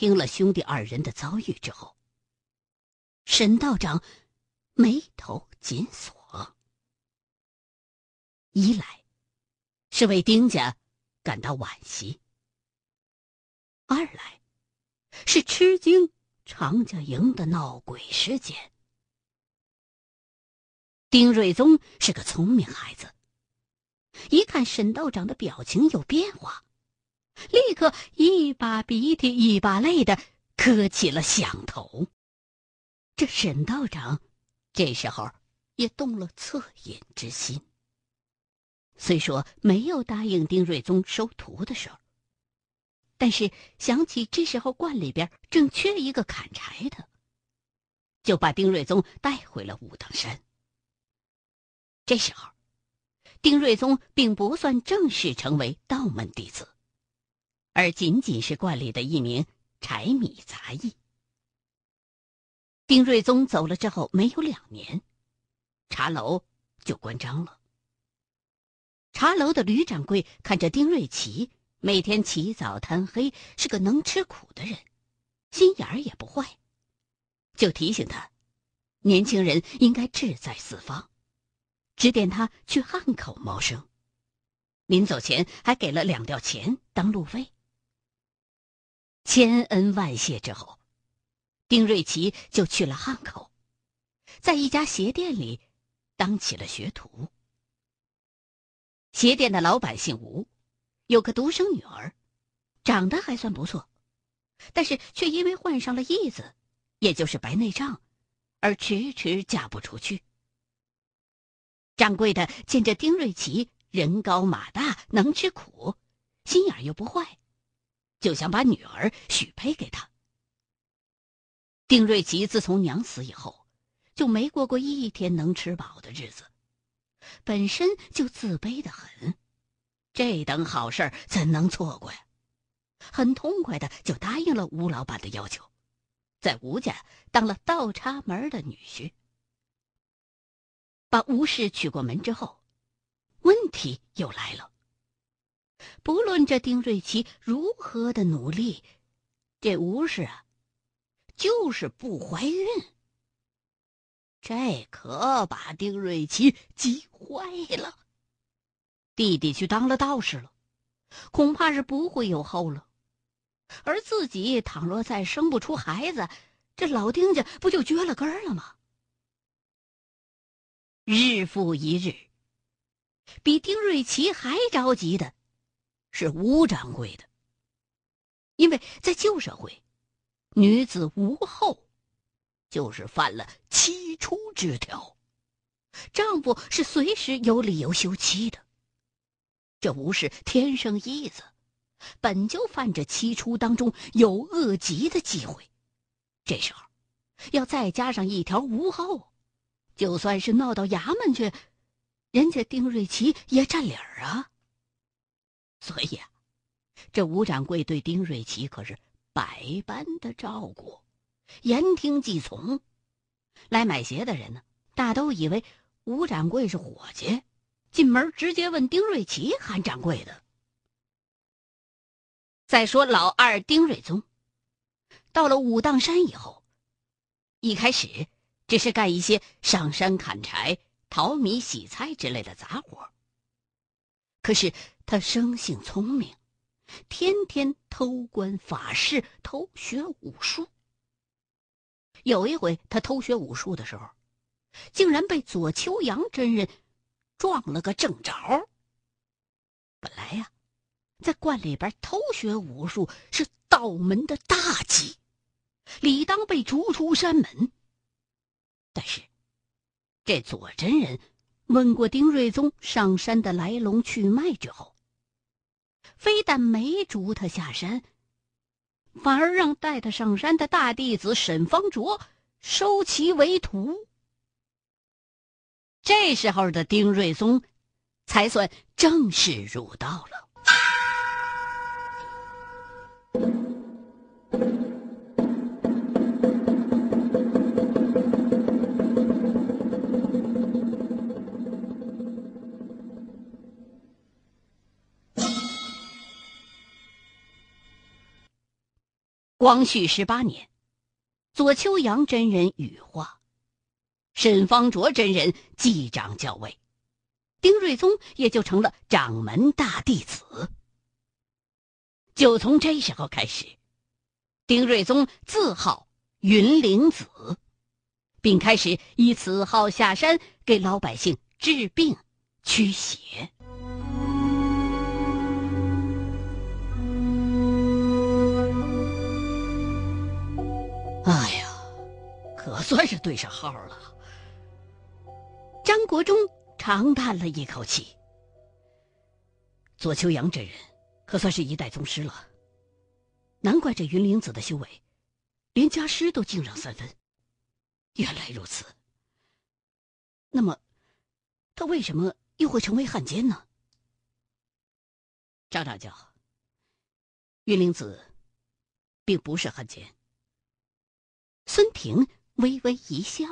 听了兄弟二人的遭遇之后，沈道长眉头紧锁。一来是为丁家感到惋惜，二来是吃惊常家营的闹鬼事件。丁瑞宗是个聪明孩子，一看沈道长的表情有变化。立刻一把鼻涕一把泪的磕起了响头。这沈道长这时候也动了恻隐之心。虽说没有答应丁瑞宗收徒的事儿，但是想起这时候观里边正缺一个砍柴的，就把丁瑞宗带回了武当山。这时候，丁瑞宗并不算正式成为道门弟子。而仅仅是观里的一名柴米杂役。丁瑞宗走了之后，没有两年，茶楼就关张了。茶楼的吕掌柜看着丁瑞奇每天起早贪黑，是个能吃苦的人，心眼儿也不坏，就提醒他，年轻人应该志在四方，指点他去汉口谋生。临走前还给了两吊钱当路费。千恩万谢之后，丁瑞奇就去了汉口，在一家鞋店里当起了学徒。鞋店的老板姓吴，有个独生女儿，长得还算不错，但是却因为患上了癔子，也就是白内障，而迟迟嫁不出去。掌柜的见着丁瑞奇人高马大，能吃苦，心眼又不坏。就想把女儿许配给他。丁瑞奇自从娘死以后，就没过过一天能吃饱的日子，本身就自卑的很，这等好事怎能错过呀？很痛快的就答应了吴老板的要求，在吴家当了倒插门的女婿。把吴氏娶过门之后，问题又来了。不论这丁瑞奇如何的努力，这吴氏啊，就是不怀孕。这可把丁瑞奇急坏了。弟弟去当了道士了，恐怕是不会有后了。而自己倘若再生不出孩子，这老丁家不就绝了根了吗？日复一日，比丁瑞奇还着急的。是吴掌柜的，因为在旧社会，女子无后，就是犯了七出之条，丈夫是随时有理由休妻的。这吴氏天生一子，本就犯着七出当中有恶疾的忌讳，这时候要再加上一条无后，就算是闹到衙门去，人家丁瑞奇也占理儿啊。所以啊，这吴掌柜对丁瑞奇可是百般的照顾，言听计从。来买鞋的人呢，大都以为吴掌柜是伙计，进门直接问丁瑞奇喊掌柜的。再说老二丁瑞宗，到了武当山以后，一开始只是干一些上山砍柴、淘米、洗菜之类的杂活。可是他生性聪明，天天偷观法事、偷学武术。有一回他偷学武术的时候，竟然被左秋阳真人撞了个正着。本来呀，在观里边偷学武术是道门的大忌，理当被逐出山门。但是这左真人。问过丁瑞宗上山的来龙去脉之后，非但没逐他下山，反而让带他上山的大弟子沈方卓收其为徒。这时候的丁瑞松，才算正式入道了。光绪十八年，左丘阳真人羽化，沈方卓真人继掌教位，丁瑞宗也就成了掌门大弟子。就从这时候开始，丁瑞宗自号云灵子，并开始以此号下山给老百姓治病驱邪。算是对上号了。张国忠长叹了一口气。左秋阳这人可算是一代宗师了，难怪这云灵子的修为，连家师都敬让三分。原来如此。那么，他为什么又会成为汉奸呢？张大教，云灵子并不是汉奸。孙婷微微一笑。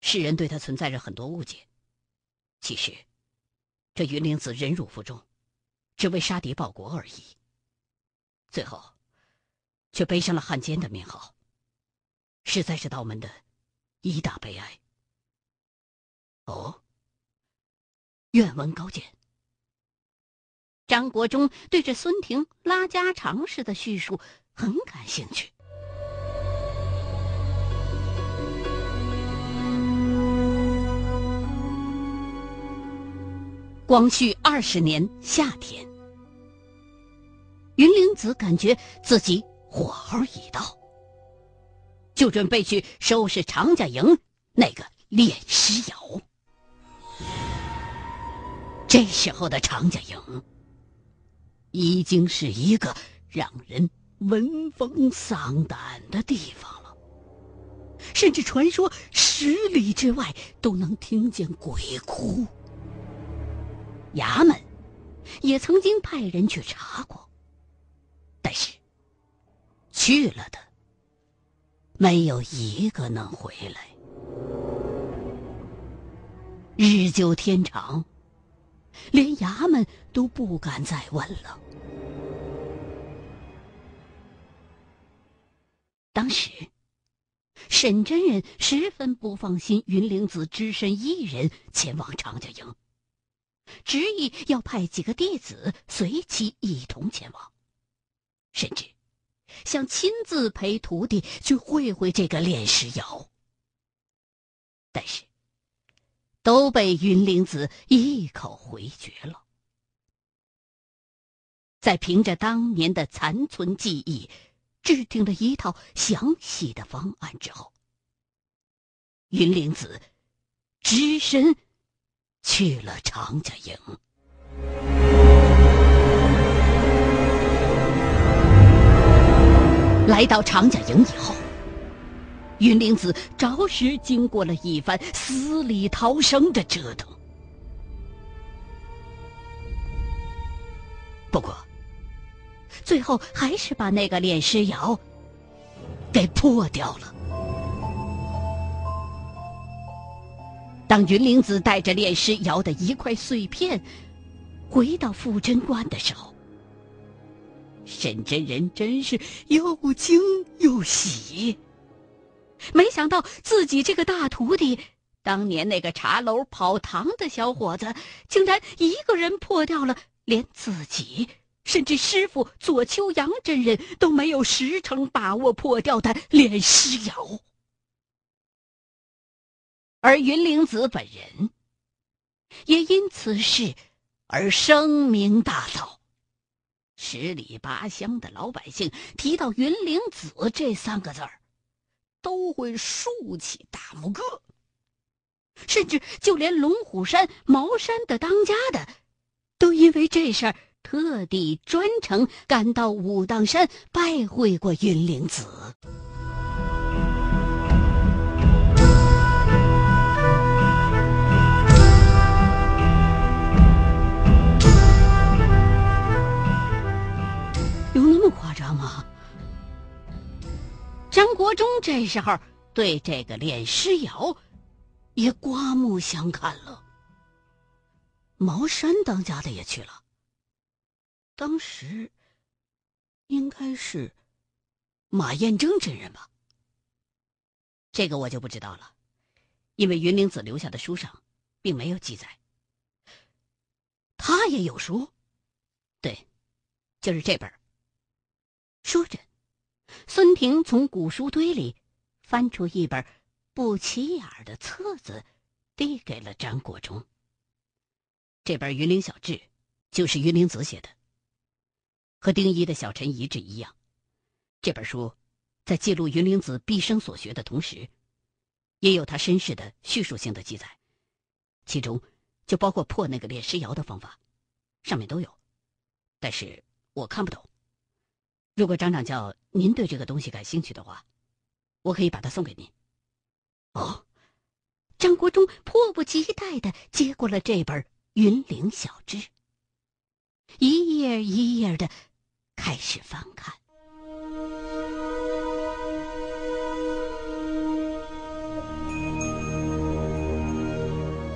世人对他存在着很多误解。其实，这云灵子忍辱负重，只为杀敌报国而已。最后，却背上了汉奸的名号，实在是道门的一大悲哀。哦，愿闻高见。张国忠对着孙婷拉家常似的叙述很感兴趣。光绪二十年夏天，云灵子感觉自己火候已到，就准备去收拾常家营那个炼尸窑。这时候的常家营，已经是一个让人闻风丧胆的地方了，甚至传说十里之外都能听见鬼哭。衙门也曾经派人去查过，但是去了的没有一个能回来。日久天长，连衙门都不敢再问了。当时，沈真人十分不放心云灵子只身一人前往常家营。执意要派几个弟子随其一同前往，甚至想亲自陪徒弟去会会这个炼尸窑。但是都被云灵子一口回绝了。在凭着当年的残存记忆，制定了一套详细的方案之后，云灵子只身。去了常家营，来到常家营以后，云灵子着实经过了一番死里逃生的折腾。不过，最后还是把那个炼尸窑给破掉了。当云灵子带着炼尸窑的一块碎片回到富贞观的时候，沈真人真是又惊又喜。没想到自己这个大徒弟，当年那个茶楼跑堂的小伙子，竟然一个人破掉了连自己甚至师傅左秋阳真人都没有十成把握破掉的炼尸窑。而云灵子本人，也因此事而声名大噪，十里八乡的老百姓提到云灵子这三个字儿，都会竖起大拇哥。甚至就连龙虎山、茅山的当家的，都因为这事儿特地专程赶到武当山拜会过云灵子。张国忠这时候对这个练尸窑也刮目相看了。茅山当家的也去了。当时应该是马彦征真人吧？这个我就不知道了，因为云灵子留下的书上并没有记载。他也有书，对，就是这本。说着，孙婷从古书堆里翻出一本不起眼的册子，递给了张国忠。这本《云灵小志》就是云灵子写的，和丁一的《小陈遗志》一样。这本书在记录云灵子毕生所学的同时，也有他身世的叙述性的记载，其中。就包括破那个炼尸窑的方法，上面都有，但是我看不懂。如果张长教您对这个东西感兴趣的话，我可以把它送给您。哦，张国忠迫不及待的接过了这本《云岭小志》，一页一页的开始翻看。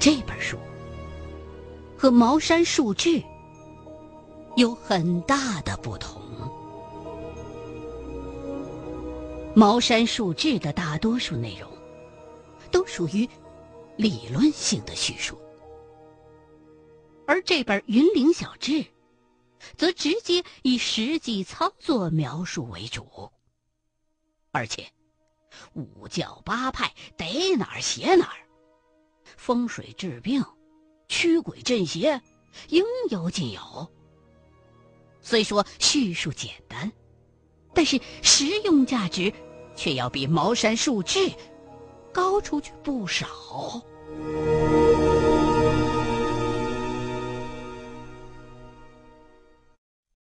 这本书。和《茅山术志》有很大的不同。《茅山术志》的大多数内容都属于理论性的叙述，而这本《云岭小志》则直接以实际操作描述为主，而且五教八派逮哪儿写哪儿，风水治病。驱鬼镇邪，应有尽有。虽说叙述简单，但是实用价值却要比《茅山术志》高出去不少。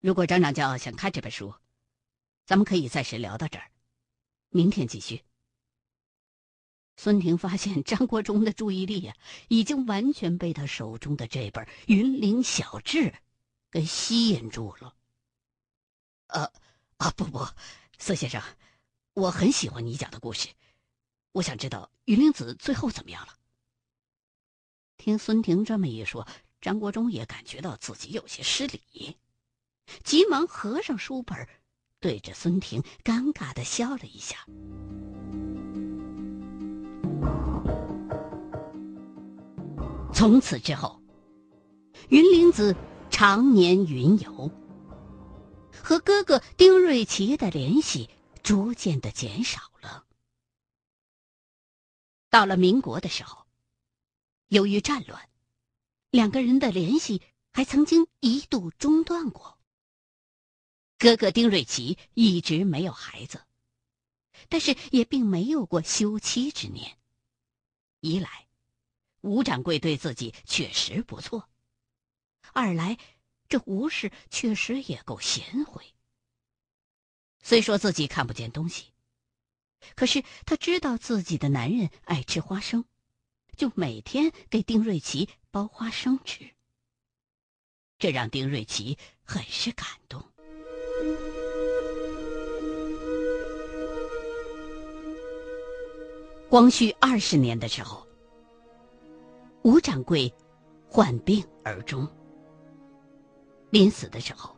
如果张长教想看这本书，咱们可以暂时聊到这儿，明天继续。孙婷发现张国忠的注意力呀，已经完全被他手中的这本《云林小志》给吸引住了。呃，啊，不不，孙先生，我很喜欢你讲的故事，我想知道云灵子最后怎么样了。听孙婷这么一说，张国忠也感觉到自己有些失礼，急忙合上书本，对着孙婷尴尬的笑了一下。从此之后，云灵子常年云游，和哥哥丁瑞奇的联系逐渐的减少了。到了民国的时候，由于战乱，两个人的联系还曾经一度中断过。哥哥丁瑞奇一直没有孩子，但是也并没有过休妻之念。一来，吴掌柜对自己确实不错。二来，这吴氏确实也够贤惠。虽说自己看不见东西，可是他知道自己的男人爱吃花生，就每天给丁瑞奇包花生吃。这让丁瑞奇很是感动。光绪二十年的时候。吴掌柜患病而终，临死的时候，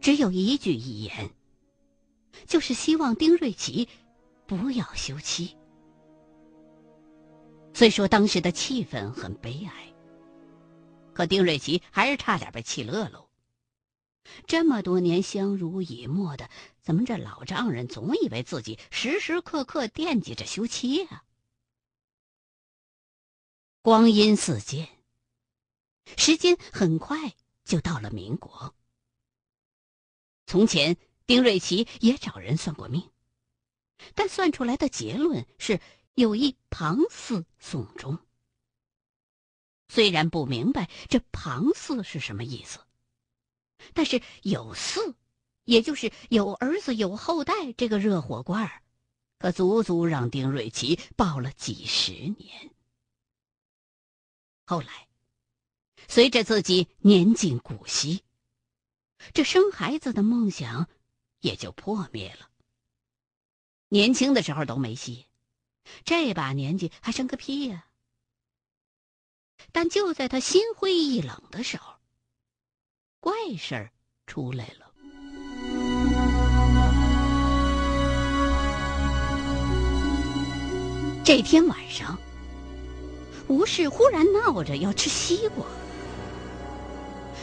只有一句遗言，就是希望丁瑞奇不要休妻。虽说当时的气氛很悲哀，可丁瑞奇还是差点被气乐喽。这么多年相濡以沫的，怎么这老丈人总以为自己时时刻刻惦记着休妻啊？光阴似箭，时间很快就到了民国。从前，丁瑞奇也找人算过命，但算出来的结论是有一庞四送终。虽然不明白这庞四是什么意思，但是有四，也就是有儿子有后代，这个热火罐儿，可足足让丁瑞奇抱了几十年。后来，随着自己年近古稀这生孩子的梦想也就破灭了。年轻的时候都没戏这把年纪还生个屁呀！但就在他心灰意冷的时候怪事儿出来了。这天晚上吴氏忽然闹着要吃西瓜。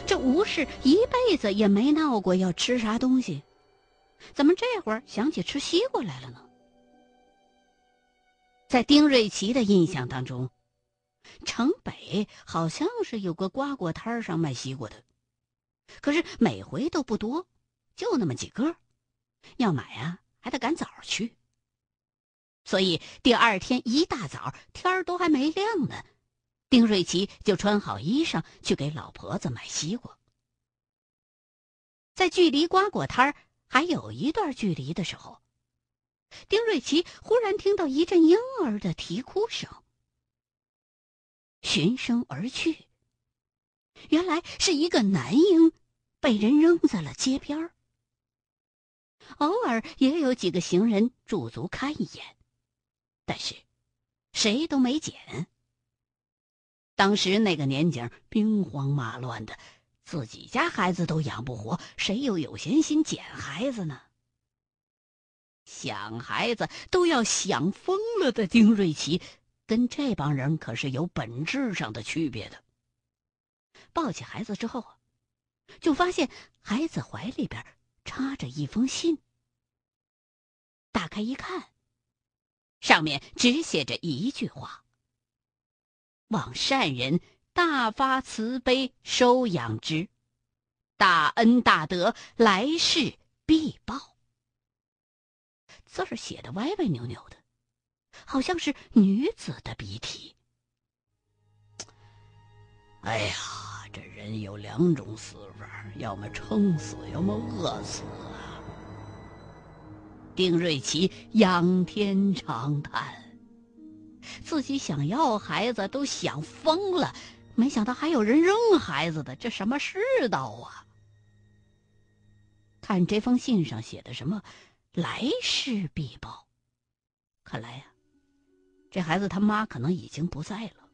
这吴氏一辈子也没闹过要吃啥东西，怎么这会儿想起吃西瓜来了呢？在丁瑞奇的印象当中，城北好像是有个瓜果摊上卖西瓜的，可是每回都不多，就那么几个，要买啊还得赶早去。所以第二天一大早，天儿都还没亮呢，丁瑞奇就穿好衣裳去给老婆子买西瓜。在距离瓜果摊儿还有一段距离的时候，丁瑞奇忽然听到一阵婴儿的啼哭声，循声而去。原来是一个男婴被人扔在了街边儿，偶尔也有几个行人驻足看一眼。但是，谁都没捡。当时那个年景兵荒马乱的，自己家孩子都养不活，谁又有闲心捡孩子呢？想孩子都要想疯了的丁瑞奇，跟这帮人可是有本质上的区别的。抱起孩子之后啊，就发现孩子怀里边插着一封信。打开一看。上面只写着一句话：“望善人大发慈悲收养之，大恩大德来世必报。”字儿写的歪歪扭扭的，好像是女子的笔体。哎呀，这人有两种死法，要么撑死，要么饿死啊。丁瑞奇仰天长叹：“自己想要孩子都想疯了，没想到还有人扔孩子的，这什么世道啊！”看这封信上写的什么“来世必报”，看来呀，这孩子他妈可能已经不在了。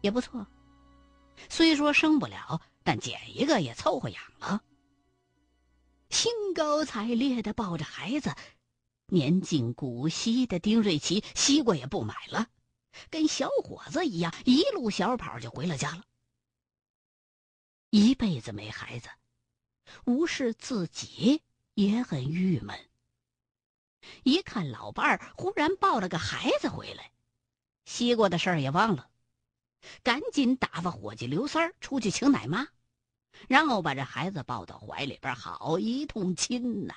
也不错，虽说生不了，但捡一个也凑合养了。兴高采烈的抱着孩子，年近古稀的丁瑞奇西瓜也不买了，跟小伙子一样，一路小跑就回了家了。一辈子没孩子，吴氏自己也很郁闷。一看老伴儿忽然抱了个孩子回来，西瓜的事儿也忘了，赶紧打发伙计刘三儿出去请奶妈。然后把这孩子抱到怀里边，好一通亲呐！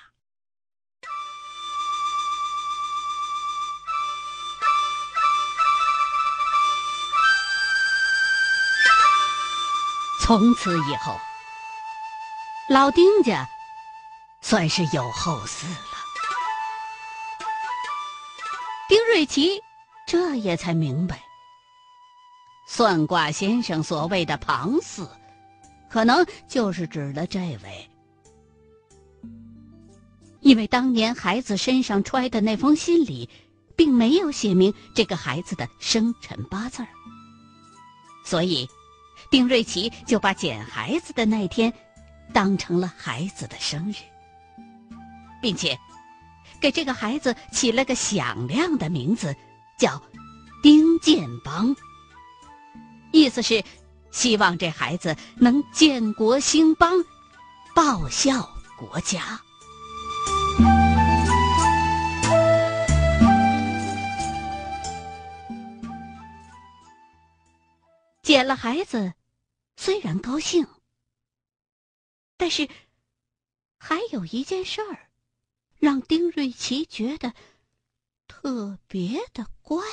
从此以后，老丁家算是有后嗣了。丁瑞奇这也才明白，算卦先生所谓的庞嗣。可能就是指的这位，因为当年孩子身上揣的那封信里，并没有写明这个孩子的生辰八字儿，所以丁瑞奇就把捡孩子的那天当成了孩子的生日，并且给这个孩子起了个响亮的名字，叫丁建邦，意思是。希望这孩子能建国兴邦，报效国家。捡了孩子，虽然高兴，但是还有一件事儿，让丁瑞奇觉得特别的怪。